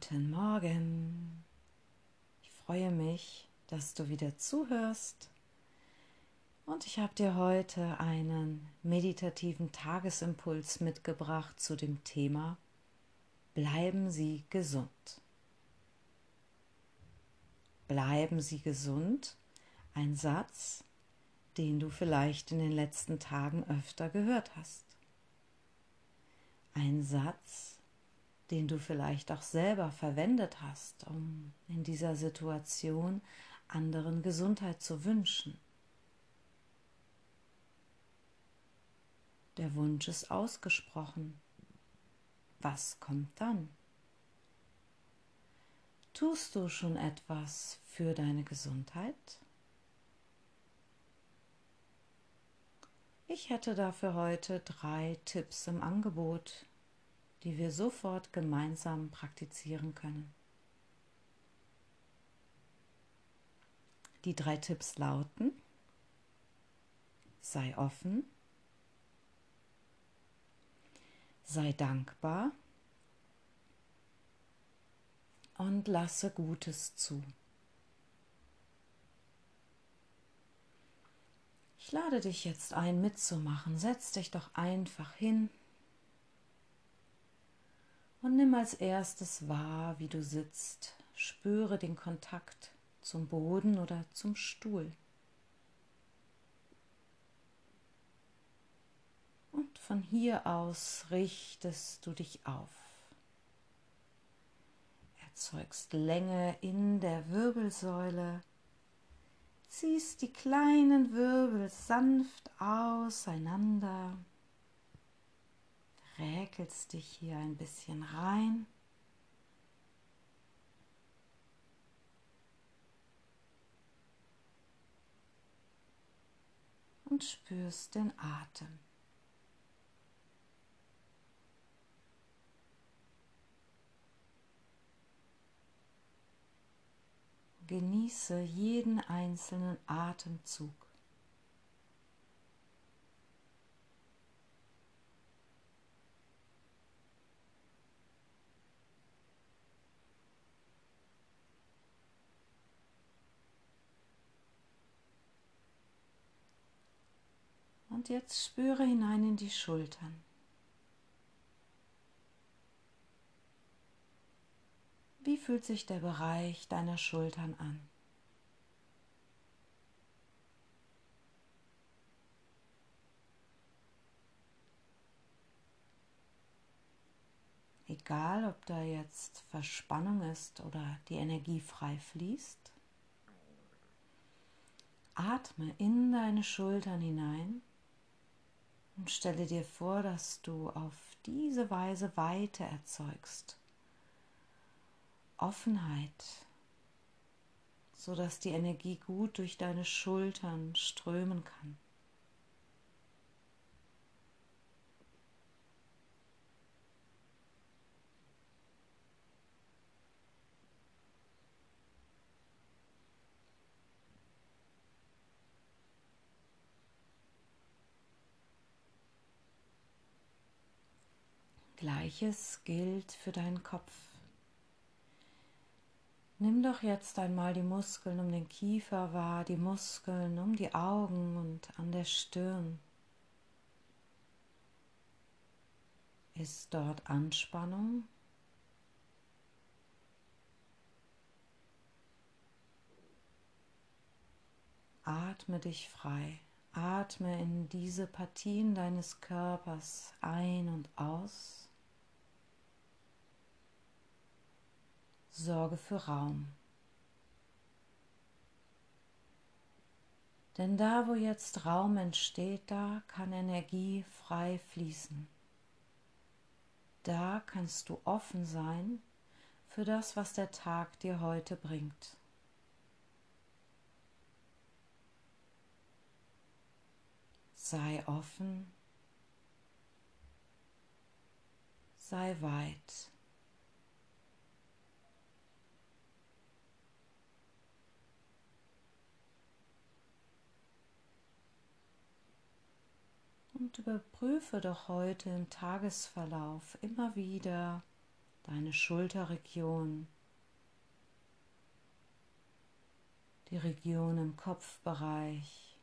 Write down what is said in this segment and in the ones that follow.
Guten Morgen. Ich freue mich, dass du wieder zuhörst. Und ich habe dir heute einen meditativen Tagesimpuls mitgebracht zu dem Thema Bleiben Sie gesund. Bleiben Sie gesund. Ein Satz, den du vielleicht in den letzten Tagen öfter gehört hast. Ein Satz, den du vielleicht auch selber verwendet hast, um in dieser Situation anderen Gesundheit zu wünschen. Der Wunsch ist ausgesprochen. Was kommt dann? Tust du schon etwas für deine Gesundheit? Ich hätte dafür heute drei Tipps im Angebot, die wir sofort gemeinsam praktizieren können. Die drei Tipps lauten, sei offen, sei dankbar und lasse Gutes zu. Ich lade dich jetzt ein, mitzumachen. Setz dich doch einfach hin und nimm als erstes wahr, wie du sitzt. Spüre den Kontakt zum Boden oder zum Stuhl. Und von hier aus richtest du dich auf. Erzeugst Länge in der Wirbelsäule. Ziehst die kleinen Wirbel sanft auseinander räkelst dich hier ein bisschen rein. Und spürst den Atem. Genieße jeden einzelnen Atemzug. Und jetzt spüre hinein in die Schultern. Wie fühlt sich der Bereich deiner Schultern an? Egal, ob da jetzt Verspannung ist oder die Energie frei fließt, atme in deine Schultern hinein und stelle dir vor, dass du auf diese Weise Weite erzeugst. Offenheit, sodass die Energie gut durch deine Schultern strömen kann. Gleiches gilt für deinen Kopf. Nimm doch jetzt einmal die Muskeln um den Kiefer wahr, die Muskeln um die Augen und an der Stirn. Ist dort Anspannung? Atme dich frei. Atme in diese Partien deines Körpers ein und aus. Sorge für Raum. Denn da, wo jetzt Raum entsteht, da kann Energie frei fließen. Da kannst du offen sein für das, was der Tag dir heute bringt. Sei offen, sei weit. Und überprüfe doch heute im Tagesverlauf immer wieder deine Schulterregion, die Region im Kopfbereich,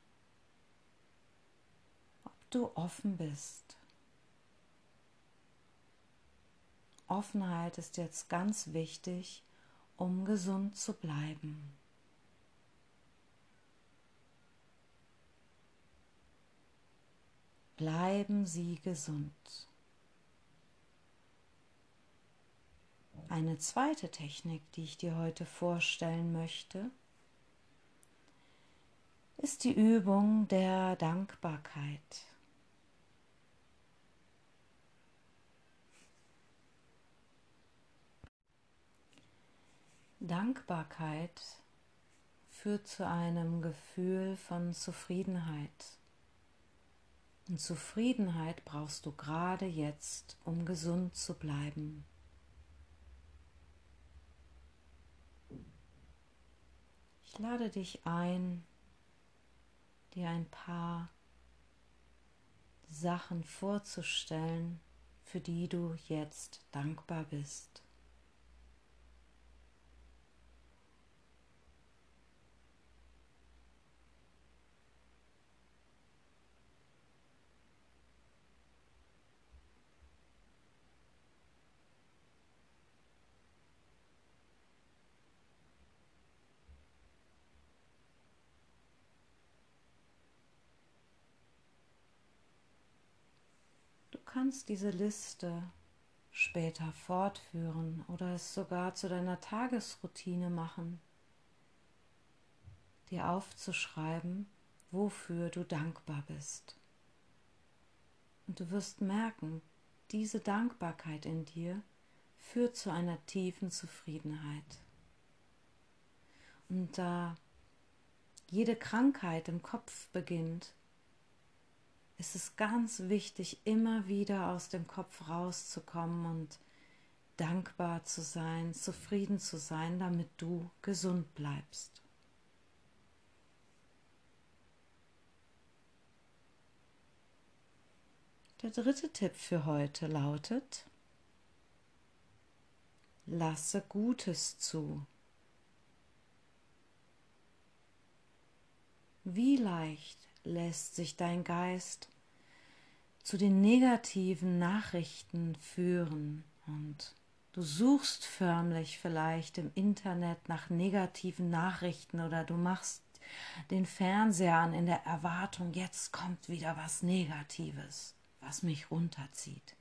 ob du offen bist. Offenheit ist jetzt ganz wichtig, um gesund zu bleiben. Bleiben Sie gesund. Eine zweite Technik, die ich dir heute vorstellen möchte, ist die Übung der Dankbarkeit. Dankbarkeit führt zu einem Gefühl von Zufriedenheit. Und Zufriedenheit brauchst du gerade jetzt, um gesund zu bleiben. Ich lade dich ein, dir ein paar Sachen vorzustellen, für die du jetzt dankbar bist. Kannst diese Liste später fortführen oder es sogar zu deiner Tagesroutine machen, dir aufzuschreiben, wofür du dankbar bist. Und du wirst merken, diese Dankbarkeit in dir führt zu einer tiefen Zufriedenheit. Und da jede Krankheit im Kopf beginnt, ist es ganz wichtig, immer wieder aus dem Kopf rauszukommen und dankbar zu sein, zufrieden zu sein, damit du gesund bleibst. Der dritte Tipp für heute lautet, lasse Gutes zu. Wie leicht lässt sich dein Geist zu den negativen Nachrichten führen und du suchst förmlich vielleicht im Internet nach negativen Nachrichten oder du machst den Fernseher an in der Erwartung, jetzt kommt wieder was Negatives, was mich runterzieht.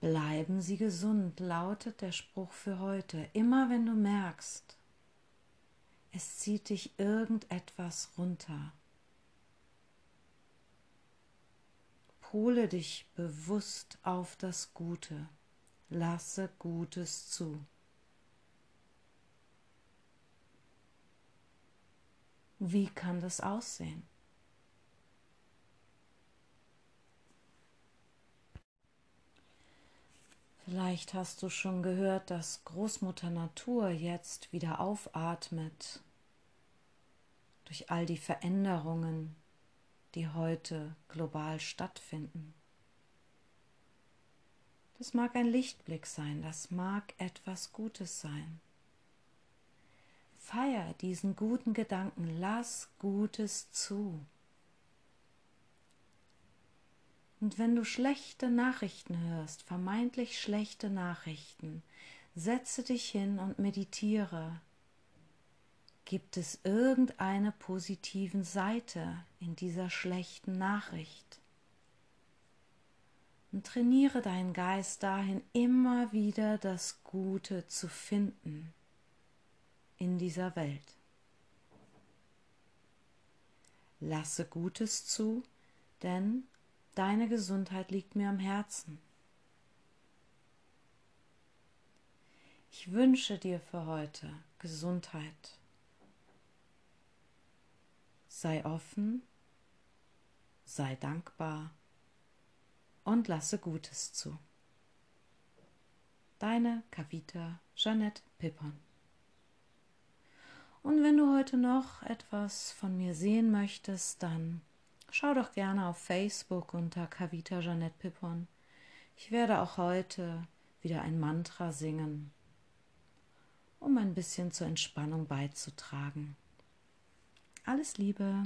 Bleiben Sie gesund, lautet der Spruch für heute. Immer wenn du merkst, es zieht dich irgendetwas runter. Pole dich bewusst auf das Gute, lasse Gutes zu. Wie kann das aussehen? Vielleicht hast du schon gehört, dass Großmutter Natur jetzt wieder aufatmet durch all die Veränderungen, die heute global stattfinden. Das mag ein Lichtblick sein, das mag etwas Gutes sein. Feier diesen guten Gedanken, lass Gutes zu. Und wenn du schlechte Nachrichten hörst, vermeintlich schlechte Nachrichten, setze dich hin und meditiere. Gibt es irgendeine positive Seite in dieser schlechten Nachricht? Und trainiere deinen Geist dahin, immer wieder das Gute zu finden in dieser Welt. Lasse Gutes zu, denn Deine Gesundheit liegt mir am Herzen. Ich wünsche dir für heute Gesundheit. Sei offen, sei dankbar und lasse Gutes zu. Deine Kavita Jeanette Pippon. Und wenn du heute noch etwas von mir sehen möchtest, dann Schau doch gerne auf Facebook unter Kavita Jeanette Pippon. Ich werde auch heute wieder ein Mantra singen, um ein bisschen zur Entspannung beizutragen. Alles Liebe!